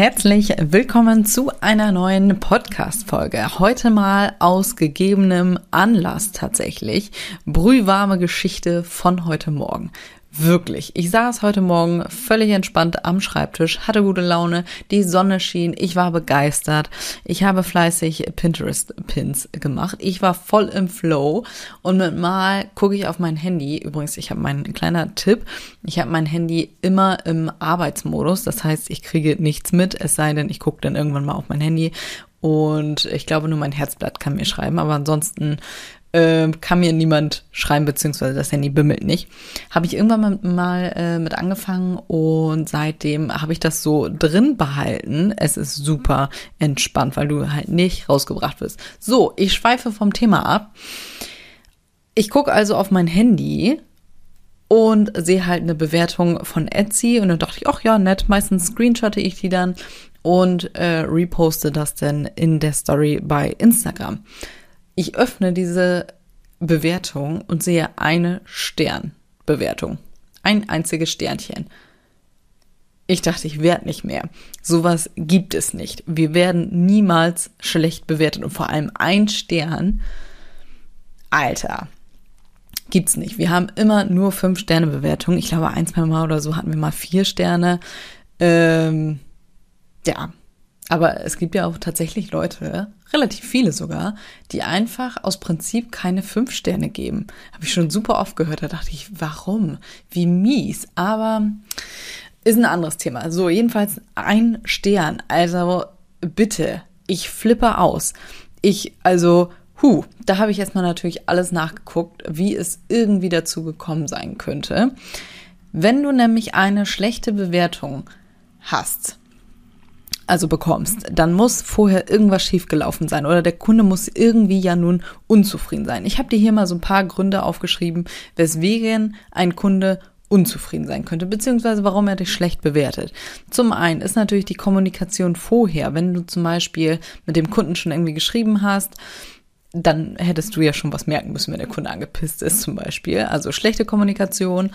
Herzlich willkommen zu einer neuen Podcast-Folge. Heute mal aus gegebenem Anlass tatsächlich. Brühwarme Geschichte von heute Morgen. Wirklich. Ich saß heute Morgen völlig entspannt am Schreibtisch, hatte gute Laune, die Sonne schien, ich war begeistert. Ich habe fleißig Pinterest-Pins gemacht. Ich war voll im Flow und mit mal gucke ich auf mein Handy. Übrigens, ich habe meinen kleiner Tipp. Ich habe mein Handy immer im Arbeitsmodus. Das heißt, ich kriege nichts mit, es sei denn, ich gucke dann irgendwann mal auf mein Handy und ich glaube, nur mein Herzblatt kann mir schreiben, aber ansonsten äh, kann mir niemand schreiben, beziehungsweise das Handy bimmelt nicht. Habe ich irgendwann mal, mal äh, mit angefangen und seitdem habe ich das so drin behalten. Es ist super entspannt, weil du halt nicht rausgebracht wirst. So, ich schweife vom Thema ab. Ich gucke also auf mein Handy und sehe halt eine Bewertung von Etsy und dann dachte ich, ach ja, nett, meistens screenshotte ich die dann und äh, reposte das dann in der Story bei Instagram. Ich öffne diese Bewertung und sehe eine Sternbewertung. Ein einziges Sternchen. Ich dachte, ich werde nicht mehr. Sowas gibt es nicht. Wir werden niemals schlecht bewertet und vor allem ein Stern. Alter, gibt's nicht. Wir haben immer nur fünf Sterne Bewertung. Ich glaube, ein, zwei Mal oder so hatten wir mal vier Sterne. Ähm, ja, aber es gibt ja auch tatsächlich Leute, relativ viele sogar, die einfach aus Prinzip keine fünf Sterne geben. Habe ich schon super oft gehört. Da dachte ich, warum? Wie mies. Aber ist ein anderes Thema. So, jedenfalls ein Stern. Also bitte, ich flippe aus. Ich, also, hu, da habe ich erstmal natürlich alles nachgeguckt, wie es irgendwie dazu gekommen sein könnte. Wenn du nämlich eine schlechte Bewertung hast, also bekommst, dann muss vorher irgendwas schiefgelaufen sein oder der Kunde muss irgendwie ja nun unzufrieden sein. Ich habe dir hier mal so ein paar Gründe aufgeschrieben, weswegen ein Kunde unzufrieden sein könnte, beziehungsweise warum er dich schlecht bewertet. Zum einen ist natürlich die Kommunikation vorher, wenn du zum Beispiel mit dem Kunden schon irgendwie geschrieben hast, dann hättest du ja schon was merken müssen, wenn der Kunde angepisst ist zum Beispiel. Also schlechte Kommunikation.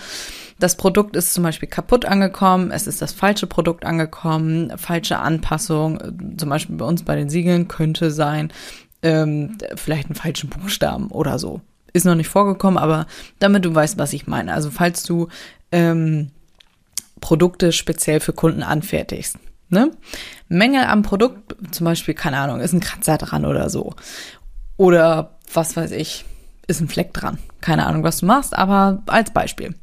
Das Produkt ist zum Beispiel kaputt angekommen, es ist das falsche Produkt angekommen, falsche Anpassung, zum Beispiel bei uns bei den Siegeln könnte sein, ähm, vielleicht einen falschen Buchstaben oder so. Ist noch nicht vorgekommen, aber damit du weißt, was ich meine. Also falls du ähm, Produkte speziell für Kunden anfertigst. Ne? Mängel am Produkt, zum Beispiel, keine Ahnung, ist ein Kratzer dran oder so. Oder was weiß ich, ist ein Fleck dran. Keine Ahnung, was du machst, aber als Beispiel.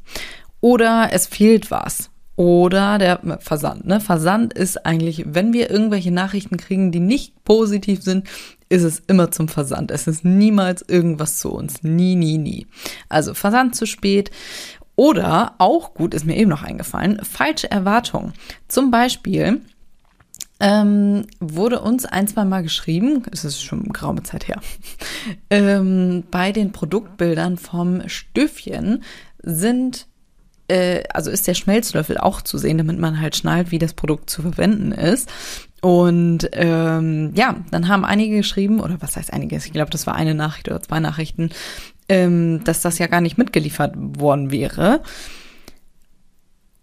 Oder es fehlt was. Oder der Versand. Ne? Versand ist eigentlich, wenn wir irgendwelche Nachrichten kriegen, die nicht positiv sind, ist es immer zum Versand. Es ist niemals irgendwas zu uns. Nie, nie, nie. Also Versand zu spät. Oder auch gut, ist mir eben noch eingefallen, falsche Erwartungen. Zum Beispiel, ähm, wurde uns ein, zwei Mal geschrieben, es ist schon eine geraume Zeit her, ähm, bei den Produktbildern vom Stöfchen sind äh, also ist der Schmelzlöffel auch zu sehen, damit man halt schnallt, wie das Produkt zu verwenden ist. Und ähm, ja, dann haben einige geschrieben, oder was heißt einige, ich glaube, das war eine Nachricht oder zwei Nachrichten, ähm, dass das ja gar nicht mitgeliefert worden wäre.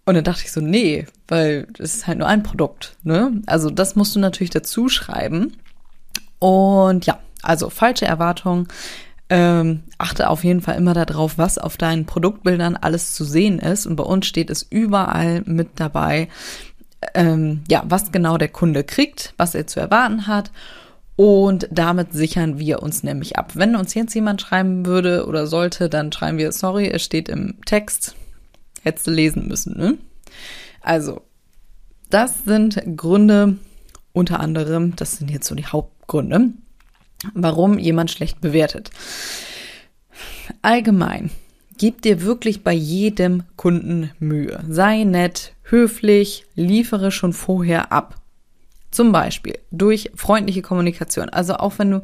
Und dann dachte ich so, nee, weil das ist halt nur ein Produkt. Ne? Also das musst du natürlich dazu schreiben. Und ja, also falsche Erwartungen. Ähm, achte auf jeden Fall immer darauf, was auf deinen Produktbildern alles zu sehen ist. Und bei uns steht es überall mit dabei, ähm, ja, was genau der Kunde kriegt, was er zu erwarten hat. Und damit sichern wir uns nämlich ab. Wenn uns jetzt jemand schreiben würde oder sollte, dann schreiben wir, sorry, es steht im Text, hättest du lesen müssen. Ne? Also, das sind Gründe, unter anderem, das sind jetzt so die Hauptgründe, warum jemand schlecht bewertet. Allgemein, gib dir wirklich bei jedem Kunden Mühe. Sei nett, höflich, liefere schon vorher ab. Zum Beispiel durch freundliche Kommunikation. Also auch wenn du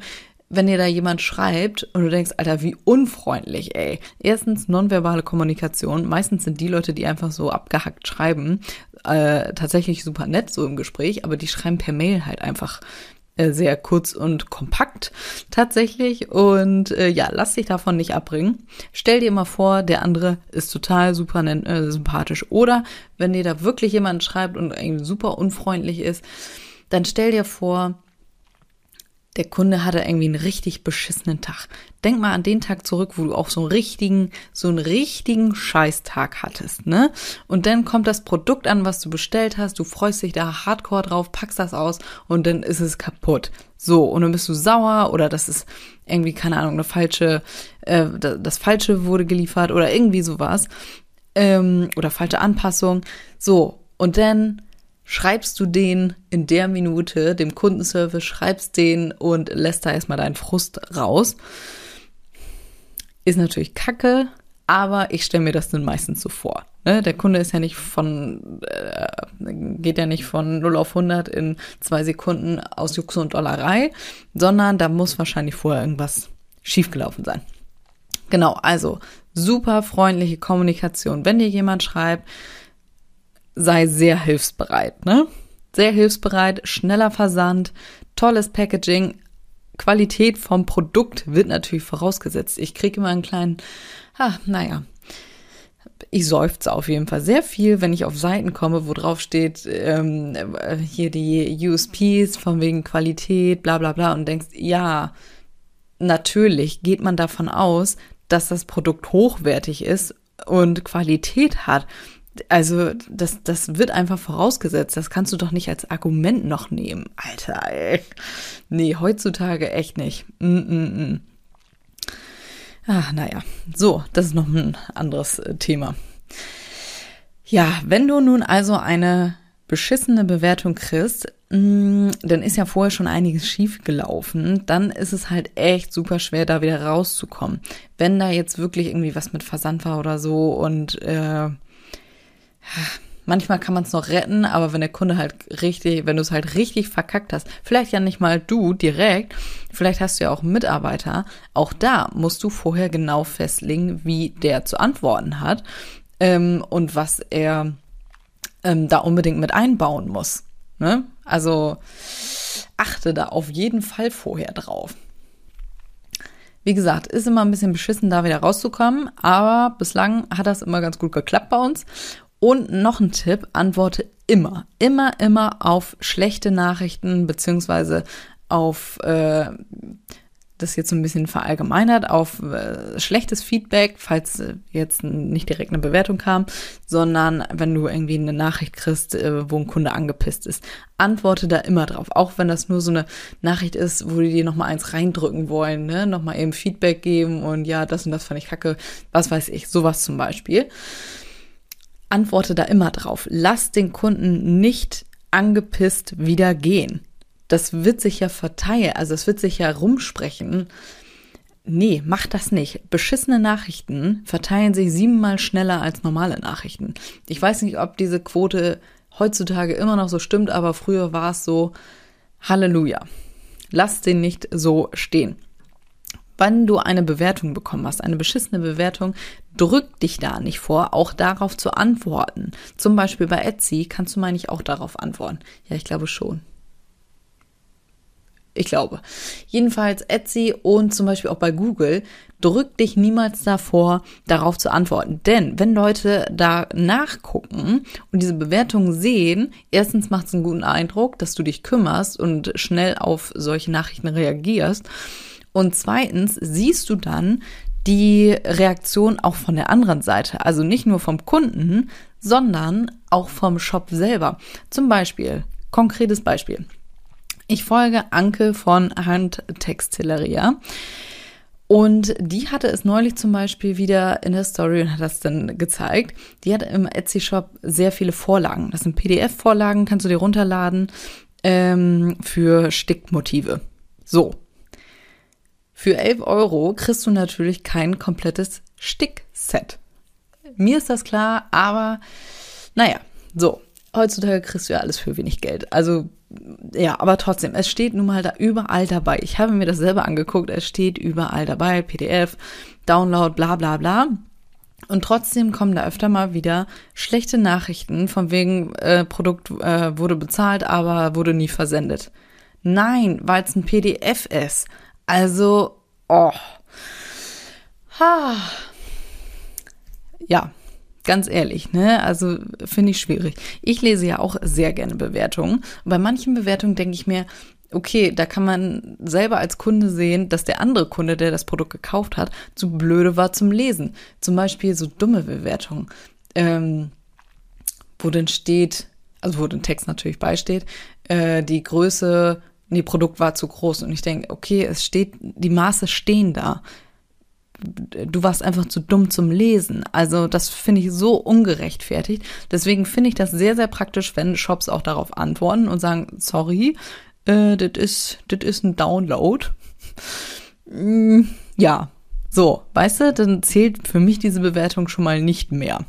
wenn dir da jemand schreibt und du denkst, Alter, wie unfreundlich, ey. Erstens nonverbale Kommunikation. Meistens sind die Leute, die einfach so abgehackt schreiben, äh, tatsächlich super nett so im Gespräch, aber die schreiben per Mail halt einfach äh, sehr kurz und kompakt tatsächlich. Und äh, ja, lass dich davon nicht abbringen. Stell dir mal vor, der andere ist total super äh, sympathisch. Oder wenn dir da wirklich jemand schreibt und irgendwie super unfreundlich ist, dann stell dir vor, der Kunde hatte irgendwie einen richtig beschissenen Tag. Denk mal an den Tag zurück, wo du auch so einen richtigen, so einen richtigen Scheißtag hattest, ne? Und dann kommt das Produkt an, was du bestellt hast, du freust dich da hardcore drauf, packst das aus und dann ist es kaputt. So, und dann bist du sauer oder das ist irgendwie, keine Ahnung, eine falsche, äh, das Falsche wurde geliefert oder irgendwie sowas. Ähm, oder falsche Anpassung. So, und dann schreibst du den in der Minute, dem Kundenservice, schreibst den und lässt da erstmal deinen Frust raus. Ist natürlich kacke, aber ich stelle mir das dann meistens so vor. Ne? Der Kunde ist ja nicht von, äh, geht ja nicht von 0 auf 100 in zwei Sekunden aus Jux und Dollerei, sondern da muss wahrscheinlich vorher irgendwas schiefgelaufen sein. Genau, also super freundliche Kommunikation. Wenn dir jemand schreibt, sei sehr hilfsbereit, ne? Sehr hilfsbereit, schneller Versand, tolles Packaging, Qualität vom Produkt wird natürlich vorausgesetzt. Ich kriege immer einen kleinen, ah, naja, ich seufze auf jeden Fall sehr viel, wenn ich auf Seiten komme, wo drauf steht, ähm, hier die USPs von wegen Qualität, bla bla bla, und denkst, ja, natürlich geht man davon aus, dass das Produkt hochwertig ist und Qualität hat also das, das wird einfach vorausgesetzt. Das kannst du doch nicht als Argument noch nehmen. Alter, ey. Nee, heutzutage echt nicht. Mm -mm -mm. Ach, naja. So, das ist noch ein anderes äh, Thema. Ja, wenn du nun also eine beschissene Bewertung kriegst, mm, dann ist ja vorher schon einiges schief gelaufen, dann ist es halt echt super schwer, da wieder rauszukommen. Wenn da jetzt wirklich irgendwie was mit Versand war oder so und äh, manchmal kann man es noch retten, aber wenn der Kunde halt richtig, wenn du es halt richtig verkackt hast, vielleicht ja nicht mal du direkt, vielleicht hast du ja auch einen Mitarbeiter, auch da musst du vorher genau festlegen, wie der zu antworten hat ähm, und was er ähm, da unbedingt mit einbauen muss. Ne? Also achte da auf jeden Fall vorher drauf. Wie gesagt, ist immer ein bisschen beschissen, da wieder rauszukommen, aber bislang hat das immer ganz gut geklappt bei uns. Und noch ein Tipp, antworte immer, immer, immer auf schlechte Nachrichten beziehungsweise auf, äh, das jetzt so ein bisschen verallgemeinert, auf äh, schlechtes Feedback, falls äh, jetzt nicht direkt eine Bewertung kam, sondern wenn du irgendwie eine Nachricht kriegst, äh, wo ein Kunde angepisst ist. Antworte da immer drauf, auch wenn das nur so eine Nachricht ist, wo die dir nochmal eins reindrücken wollen, ne? nochmal eben Feedback geben und ja, das und das fand ich kacke, was weiß ich, sowas zum Beispiel antworte da immer drauf. Lass den Kunden nicht angepisst wieder gehen. Das wird sich ja verteilen, also es wird sich ja rumsprechen. Nee, mach das nicht. Beschissene Nachrichten verteilen sich siebenmal schneller als normale Nachrichten. Ich weiß nicht, ob diese Quote heutzutage immer noch so stimmt, aber früher war es so, Halleluja. Lass den nicht so stehen wann du eine Bewertung bekommen hast, eine beschissene Bewertung, drück dich da nicht vor, auch darauf zu antworten. Zum Beispiel bei Etsy kannst du, meine ich, auch darauf antworten. Ja, ich glaube schon. Ich glaube. Jedenfalls Etsy und zum Beispiel auch bei Google, drück dich niemals davor, darauf zu antworten. Denn wenn Leute da nachgucken und diese Bewertung sehen, erstens macht es einen guten Eindruck, dass du dich kümmerst und schnell auf solche Nachrichten reagierst. Und zweitens siehst du dann die Reaktion auch von der anderen Seite. Also nicht nur vom Kunden, sondern auch vom Shop selber. Zum Beispiel, konkretes Beispiel. Ich folge Anke von Handtextilleria. Und die hatte es neulich zum Beispiel wieder in der Story und hat das dann gezeigt. Die hat im Etsy-Shop sehr viele Vorlagen. Das sind PDF-Vorlagen, kannst du dir runterladen ähm, für Stickmotive. So, für 11 Euro kriegst du natürlich kein komplettes Stickset. Mir ist das klar, aber naja, so. Heutzutage kriegst du ja alles für wenig Geld. Also ja, aber trotzdem, es steht nun mal da überall dabei. Ich habe mir das selber angeguckt, es steht überall dabei, PDF, Download, bla bla bla. Und trotzdem kommen da öfter mal wieder schlechte Nachrichten von wegen äh, Produkt äh, wurde bezahlt, aber wurde nie versendet. Nein, weil es ein PDF ist. Also, oh. Ha. Ja, ganz ehrlich, ne? Also finde ich schwierig. Ich lese ja auch sehr gerne Bewertungen. bei manchen Bewertungen denke ich mir, okay, da kann man selber als Kunde sehen, dass der andere Kunde, der das Produkt gekauft hat, zu blöde war zum Lesen. Zum Beispiel so dumme Bewertungen, ähm, wo dann steht, also wo den Text natürlich beisteht, äh, die Größe, nee, Produkt war zu groß. Und ich denke, okay, es steht, die Maße stehen da. Du warst einfach zu dumm zum Lesen. Also das finde ich so ungerechtfertigt. Deswegen finde ich das sehr, sehr praktisch, wenn Shops auch darauf antworten und sagen, sorry, äh, das ist, das ist ein Download. Mm, ja, so, weißt du, dann zählt für mich diese Bewertung schon mal nicht mehr.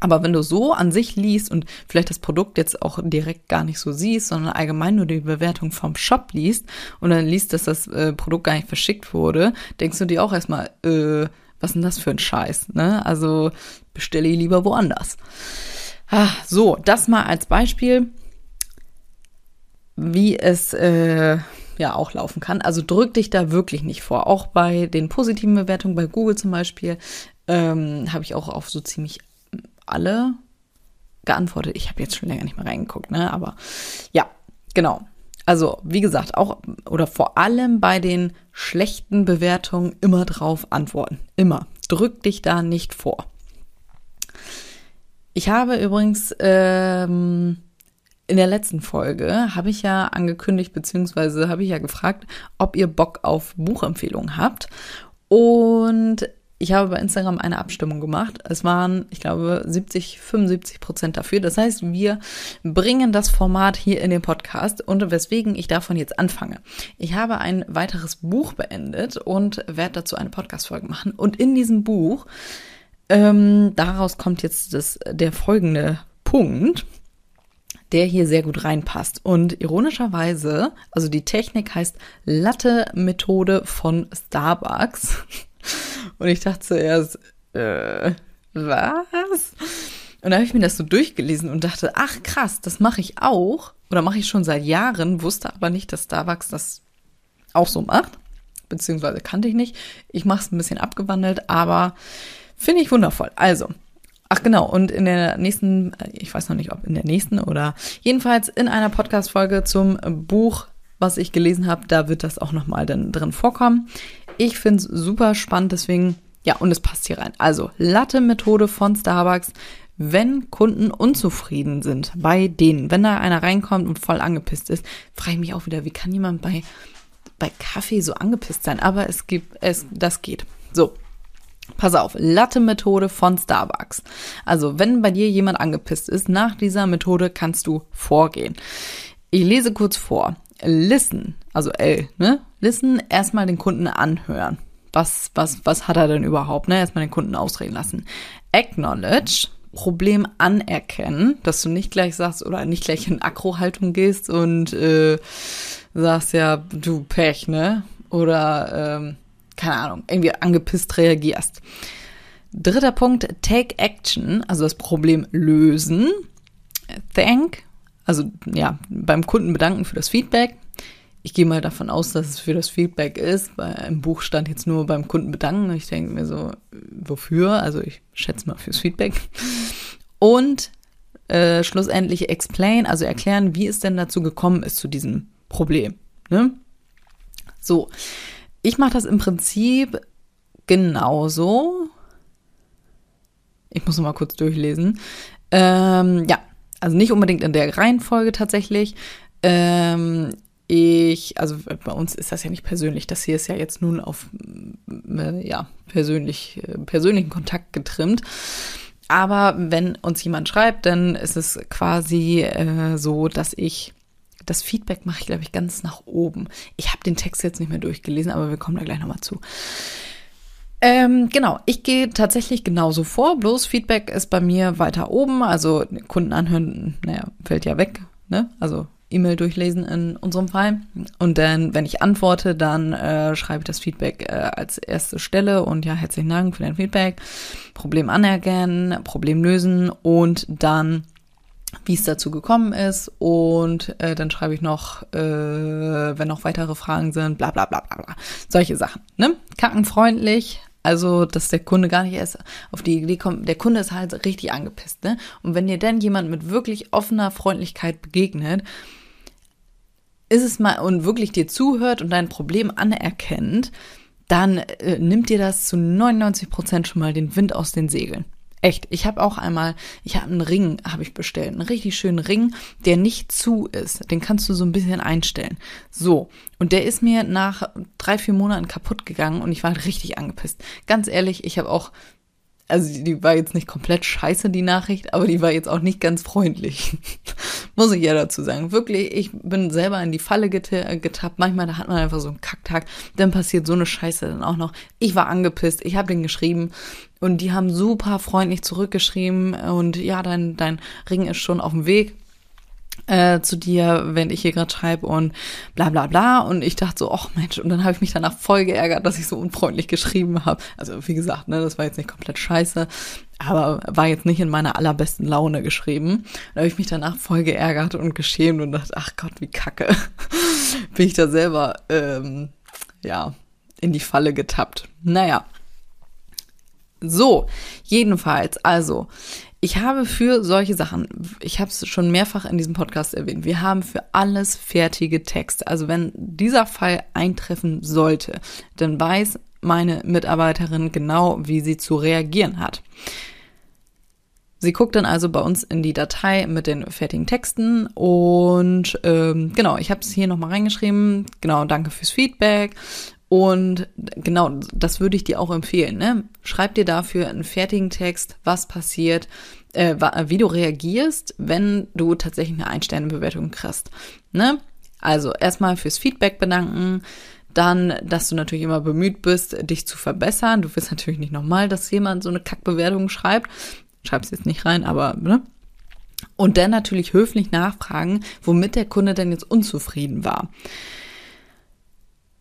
Aber wenn du so an sich liest und vielleicht das Produkt jetzt auch direkt gar nicht so siehst, sondern allgemein nur die Bewertung vom Shop liest und dann liest, dass das äh, Produkt gar nicht verschickt wurde, denkst du dir auch erstmal, äh, was denn das für ein Scheiß, ne? Also bestelle ich lieber woanders. Ah, so, das mal als Beispiel wie es äh, ja auch laufen kann. Also drück dich da wirklich nicht vor. Auch bei den positiven Bewertungen bei Google zum Beispiel ähm, habe ich auch auf so ziemlich alle geantwortet. Ich habe jetzt schon länger nicht mehr reingeguckt, ne? Aber ja, genau. Also, wie gesagt, auch oder vor allem bei den schlechten Bewertungen immer drauf antworten. Immer. Drück dich da nicht vor. Ich habe übrigens ähm, in der letzten Folge habe ich ja angekündigt, beziehungsweise habe ich ja gefragt, ob ihr Bock auf Buchempfehlungen habt. Und ich habe bei Instagram eine Abstimmung gemacht. Es waren, ich glaube, 70, 75 Prozent dafür. Das heißt, wir bringen das Format hier in den Podcast und weswegen ich davon jetzt anfange. Ich habe ein weiteres Buch beendet und werde dazu eine Podcast-Folge machen. Und in diesem Buch, ähm, daraus kommt jetzt das, der folgende Punkt der hier sehr gut reinpasst. Und ironischerweise, also die Technik heißt Latte-Methode von Starbucks. Und ich dachte zuerst, äh, was? Und da habe ich mir das so durchgelesen und dachte, ach krass, das mache ich auch. Oder mache ich schon seit Jahren, wusste aber nicht, dass Starbucks das auch so macht. Beziehungsweise kannte ich nicht. Ich mache es ein bisschen abgewandelt, aber finde ich wundervoll. Also, Ach genau, und in der nächsten, ich weiß noch nicht, ob in der nächsten oder jedenfalls in einer Podcast-Folge zum Buch, was ich gelesen habe, da wird das auch nochmal drin vorkommen. Ich finde es super spannend, deswegen, ja, und es passt hier rein. Also, Latte-Methode von Starbucks, wenn Kunden unzufrieden sind bei denen, wenn da einer reinkommt und voll angepisst ist, frage ich mich auch wieder, wie kann jemand bei, bei Kaffee so angepisst sein? Aber es gibt, es, das geht. So, Pass auf, Latte-Methode von Starbucks. Also, wenn bei dir jemand angepisst ist, nach dieser Methode kannst du vorgehen. Ich lese kurz vor. Listen, also L, ne? Listen, erstmal den Kunden anhören. Was, was, was hat er denn überhaupt, ne? Erstmal den Kunden ausreden lassen. Acknowledge, Problem anerkennen, dass du nicht gleich sagst oder nicht gleich in Akro-Haltung gehst und äh, sagst ja, du Pech, ne? Oder ähm, keine Ahnung, irgendwie angepisst reagierst. Dritter Punkt, take action, also das Problem lösen. Thank, also ja, beim Kunden bedanken für das Feedback. Ich gehe mal davon aus, dass es für das Feedback ist. Bei einem Buch stand jetzt nur beim Kunden bedanken. Ich denke mir so, wofür? Also ich schätze mal fürs Feedback. Und äh, schlussendlich explain, also erklären, wie es denn dazu gekommen ist zu diesem Problem. Ne? So, ich mache das im Prinzip genauso. Ich muss noch mal kurz durchlesen. Ähm, ja, also nicht unbedingt in der Reihenfolge tatsächlich. Ähm, ich, also bei uns ist das ja nicht persönlich. Das hier ist ja jetzt nun auf äh, ja persönlich äh, persönlichen Kontakt getrimmt. Aber wenn uns jemand schreibt, dann ist es quasi äh, so, dass ich das Feedback mache ich, glaube ich, ganz nach oben. Ich habe den Text jetzt nicht mehr durchgelesen, aber wir kommen da gleich nochmal zu. Ähm, genau, ich gehe tatsächlich genauso vor, bloß Feedback ist bei mir weiter oben, also Kunden anhören, naja, fällt ja weg, ne? Also E-Mail durchlesen in unserem Fall. Und dann, wenn ich antworte, dann äh, schreibe ich das Feedback äh, als erste Stelle und ja, herzlichen Dank für dein Feedback. Problem anerkennen, Problem lösen und dann wie es dazu gekommen ist und äh, dann schreibe ich noch, äh, wenn noch weitere Fragen sind, bla bla bla bla bla. Solche Sachen. Ne? Kackenfreundlich, also, dass der Kunde gar nicht erst auf die Idee kommt, der Kunde ist halt richtig angepisst, ne? Und wenn dir dann jemand mit wirklich offener Freundlichkeit begegnet, ist es mal und wirklich dir zuhört und dein Problem anerkennt, dann äh, nimmt dir das zu 99 Prozent schon mal den Wind aus den Segeln. Echt, ich habe auch einmal, ich habe einen Ring, habe ich bestellt, einen richtig schönen Ring, der nicht zu ist. Den kannst du so ein bisschen einstellen. So, und der ist mir nach drei, vier Monaten kaputt gegangen und ich war halt richtig angepisst. Ganz ehrlich, ich habe auch also die war jetzt nicht komplett scheiße, die Nachricht, aber die war jetzt auch nicht ganz freundlich. Muss ich ja dazu sagen. Wirklich, ich bin selber in die Falle getappt. Manchmal da hat man einfach so einen Kacktag. Dann passiert so eine Scheiße dann auch noch. Ich war angepisst. Ich habe den geschrieben. Und die haben super freundlich zurückgeschrieben. Und ja, dein, dein Ring ist schon auf dem Weg äh, zu dir, wenn ich hier gerade schreibe und bla bla bla. Und ich dachte so, ach Mensch, und dann habe ich mich danach voll geärgert, dass ich so unfreundlich geschrieben habe. Also wie gesagt, ne, das war jetzt nicht komplett scheiße, aber war jetzt nicht in meiner allerbesten Laune geschrieben. Da habe ich mich danach voll geärgert und geschämt und dachte, ach Gott, wie kacke. Bin ich da selber, ähm, ja, in die Falle getappt. Naja. So, jedenfalls, also, ich habe für solche Sachen, ich habe es schon mehrfach in diesem Podcast erwähnt, wir haben für alles fertige Texte. Also wenn dieser Fall eintreffen sollte, dann weiß meine Mitarbeiterin genau, wie sie zu reagieren hat. Sie guckt dann also bei uns in die Datei mit den fertigen Texten und ähm, genau, ich habe es hier nochmal reingeschrieben. Genau, danke fürs Feedback und genau, das würde ich dir auch empfehlen. Ne? Schreib dir dafür einen fertigen Text, was passiert, äh, wie du reagierst, wenn du tatsächlich eine Ein-Sterne-Bewertung kriegst. Ne? Also erstmal fürs Feedback bedanken, dann, dass du natürlich immer bemüht bist, dich zu verbessern. Du willst natürlich nicht nochmal, dass jemand so eine Kackbewertung schreibt. Schreib's jetzt nicht rein, aber ne? Und dann natürlich höflich nachfragen, womit der Kunde denn jetzt unzufrieden war.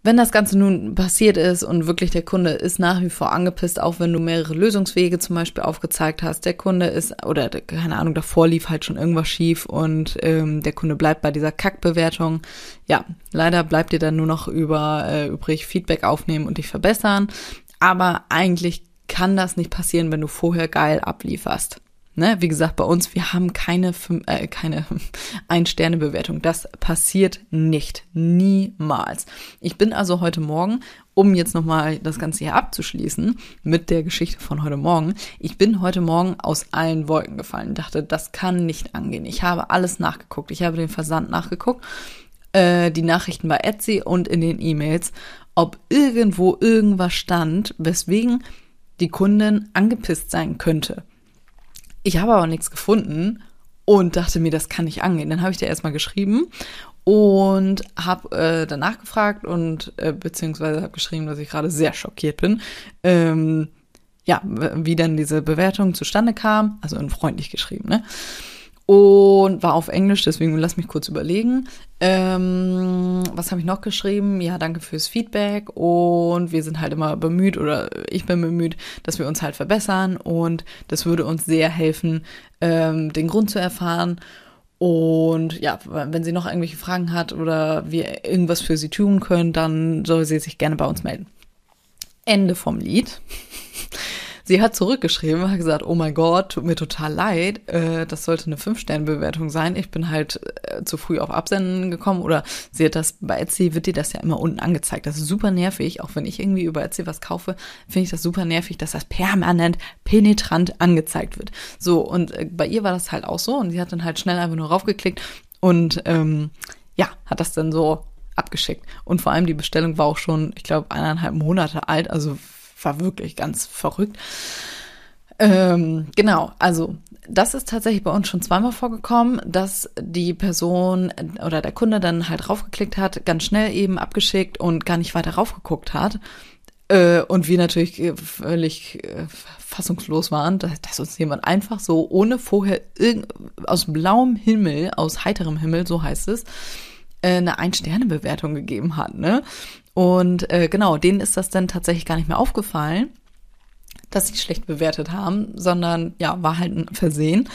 Wenn das Ganze nun passiert ist und wirklich der Kunde ist nach wie vor angepisst, auch wenn du mehrere Lösungswege zum Beispiel aufgezeigt hast, der Kunde ist, oder keine Ahnung, davor lief halt schon irgendwas schief und ähm, der Kunde bleibt bei dieser Kackbewertung, ja, leider bleibt dir dann nur noch über äh, übrig Feedback aufnehmen und dich verbessern. Aber eigentlich kann das nicht passieren, wenn du vorher geil ablieferst. Ne, wie gesagt, bei uns, wir haben keine, äh, keine Ein-Sterne-Bewertung. Das passiert nicht. Niemals. Ich bin also heute Morgen, um jetzt nochmal das Ganze hier abzuschließen mit der Geschichte von heute Morgen. Ich bin heute Morgen aus allen Wolken gefallen. Dachte, das kann nicht angehen. Ich habe alles nachgeguckt. Ich habe den Versand nachgeguckt, äh, die Nachrichten bei Etsy und in den E-Mails, ob irgendwo irgendwas stand, weswegen die Kundin angepisst sein könnte. Ich habe aber nichts gefunden und dachte mir, das kann nicht angehen. Dann habe ich dir erstmal geschrieben und habe äh, danach gefragt und äh, beziehungsweise habe geschrieben, dass ich gerade sehr schockiert bin. Ähm, ja, wie dann diese Bewertung zustande kam, also in freundlich geschrieben, ne? Und war auf Englisch, deswegen lass mich kurz überlegen. Ähm, was habe ich noch geschrieben? Ja, danke fürs Feedback und wir sind halt immer bemüht oder ich bin bemüht, dass wir uns halt verbessern und das würde uns sehr helfen, ähm, den Grund zu erfahren. Und ja, wenn sie noch irgendwelche Fragen hat oder wir irgendwas für sie tun können, dann soll sie sich gerne bei uns melden. Ende vom Lied. Sie hat zurückgeschrieben, hat gesagt, oh mein Gott, tut mir total leid, äh, das sollte eine Fünf-Sterne-Bewertung sein. Ich bin halt äh, zu früh auf Absenden gekommen oder sie hat das, bei Etsy wird dir das ja immer unten angezeigt. Das ist super nervig, auch wenn ich irgendwie über Etsy was kaufe, finde ich das super nervig, dass das permanent penetrant angezeigt wird. So, und äh, bei ihr war das halt auch so und sie hat dann halt schnell einfach nur raufgeklickt und ähm, ja, hat das dann so abgeschickt. Und vor allem die Bestellung war auch schon, ich glaube, eineinhalb Monate alt, also war wirklich ganz verrückt. Ähm, genau, also das ist tatsächlich bei uns schon zweimal vorgekommen, dass die Person oder der Kunde dann halt raufgeklickt hat, ganz schnell eben abgeschickt und gar nicht weiter raufgeguckt hat. Äh, und wir natürlich völlig äh, fassungslos waren, dass, dass, uns jemand einfach so ohne vorher aus blauem Himmel, aus heiterem Himmel, so heißt es, äh, eine Ein-Sterne-Bewertung gegeben hat. Ne? Und äh, genau, denen ist das dann tatsächlich gar nicht mehr aufgefallen, dass sie schlecht bewertet haben, sondern ja, war halt ein Versehen.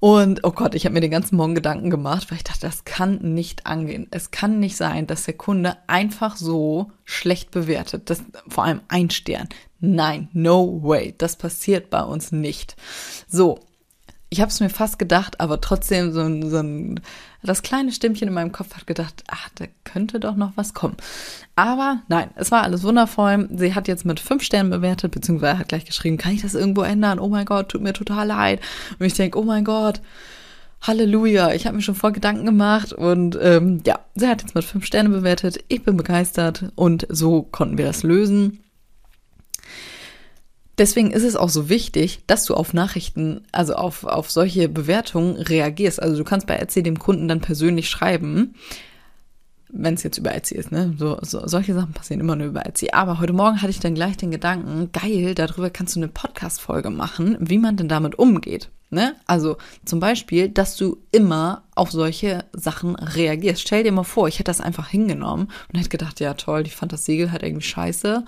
Und oh Gott, ich habe mir den ganzen Morgen Gedanken gemacht, weil ich dachte, das kann nicht angehen. Es kann nicht sein, dass der Kunde einfach so schlecht bewertet. Das, vor allem ein Stern. Nein, no way. Das passiert bei uns nicht. So, ich habe es mir fast gedacht, aber trotzdem so ein, so ein das kleine Stimmchen in meinem Kopf hat gedacht, ach, da könnte doch noch was kommen. Aber nein, es war alles wundervoll. Sie hat jetzt mit fünf Sternen bewertet, beziehungsweise hat gleich geschrieben, kann ich das irgendwo ändern? Oh mein Gott, tut mir total leid. Und ich denke, oh mein Gott, Halleluja, ich habe mir schon vor Gedanken gemacht und ähm, ja, sie hat jetzt mit fünf Sternen bewertet. Ich bin begeistert und so konnten wir das lösen. Deswegen ist es auch so wichtig, dass du auf Nachrichten, also auf, auf solche Bewertungen reagierst. Also du kannst bei Etsy dem Kunden dann persönlich schreiben, wenn es jetzt über Etsy ist, ne? So, so, solche Sachen passieren immer nur über Etsy. Aber heute Morgen hatte ich dann gleich den Gedanken, geil, darüber kannst du eine Podcast-Folge machen, wie man denn damit umgeht. Ne? Also zum Beispiel, dass du immer auf solche Sachen reagierst. Stell dir mal vor, ich hätte das einfach hingenommen und hätte gedacht, ja toll, die fand das Siegel halt irgendwie scheiße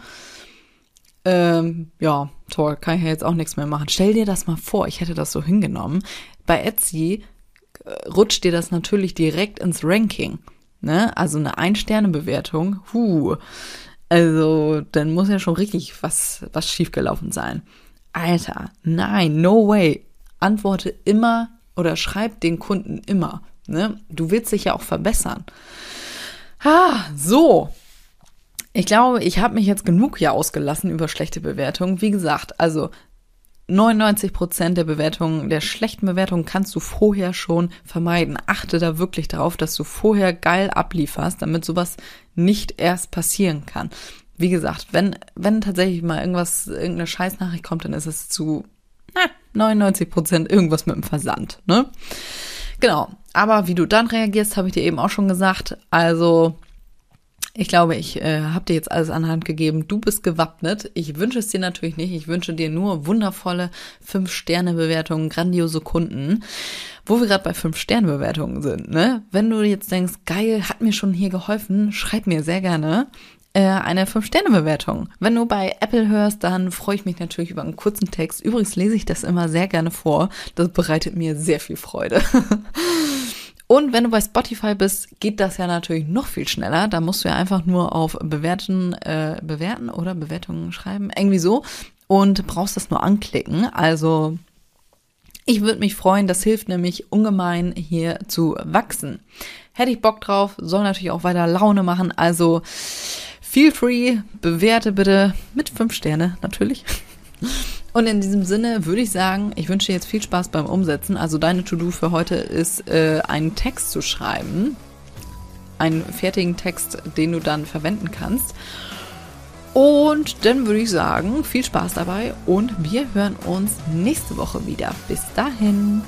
ähm, ja, toll, kann ich ja jetzt auch nichts mehr machen. Stell dir das mal vor, ich hätte das so hingenommen. Bei Etsy äh, rutscht dir das natürlich direkt ins Ranking. Ne? Also eine Ein-Sterne-Bewertung, huh. Also, dann muss ja schon richtig was, was schiefgelaufen sein. Alter, nein, no way. Antworte immer oder schreib den Kunden immer. Ne? Du willst dich ja auch verbessern. Ah, so. Ich glaube, ich habe mich jetzt genug hier ausgelassen über schlechte Bewertungen. Wie gesagt, also 99 Prozent der Bewertungen, der schlechten Bewertungen kannst du vorher schon vermeiden. Achte da wirklich darauf, dass du vorher geil ablieferst, damit sowas nicht erst passieren kann. Wie gesagt, wenn, wenn tatsächlich mal irgendwas, irgendeine Scheißnachricht kommt, dann ist es zu na, 99 Prozent irgendwas mit dem Versand, ne? Genau. Aber wie du dann reagierst, habe ich dir eben auch schon gesagt. Also ich glaube, ich äh, habe dir jetzt alles an Hand gegeben. Du bist gewappnet. Ich wünsche es dir natürlich nicht. Ich wünsche dir nur wundervolle 5-Sterne-Bewertungen, grandiose Kunden. Wo wir gerade bei 5-Sterne-Bewertungen sind, ne? Wenn du jetzt denkst, geil, hat mir schon hier geholfen, schreib mir sehr gerne äh, eine 5-Sterne-Bewertung. Wenn du bei Apple hörst, dann freue ich mich natürlich über einen kurzen Text. Übrigens lese ich das immer sehr gerne vor. Das bereitet mir sehr viel Freude. Und wenn du bei Spotify bist, geht das ja natürlich noch viel schneller. Da musst du ja einfach nur auf bewerten, äh, bewerten oder Bewertungen schreiben, irgendwie so. Und brauchst das nur anklicken. Also ich würde mich freuen, das hilft nämlich ungemein hier zu wachsen. Hätte ich Bock drauf, soll natürlich auch weiter Laune machen. Also feel free, bewerte bitte mit fünf Sterne natürlich. Und in diesem Sinne würde ich sagen, ich wünsche dir jetzt viel Spaß beim Umsetzen. Also deine To-Do für heute ist, äh, einen Text zu schreiben. Einen fertigen Text, den du dann verwenden kannst. Und dann würde ich sagen, viel Spaß dabei und wir hören uns nächste Woche wieder. Bis dahin.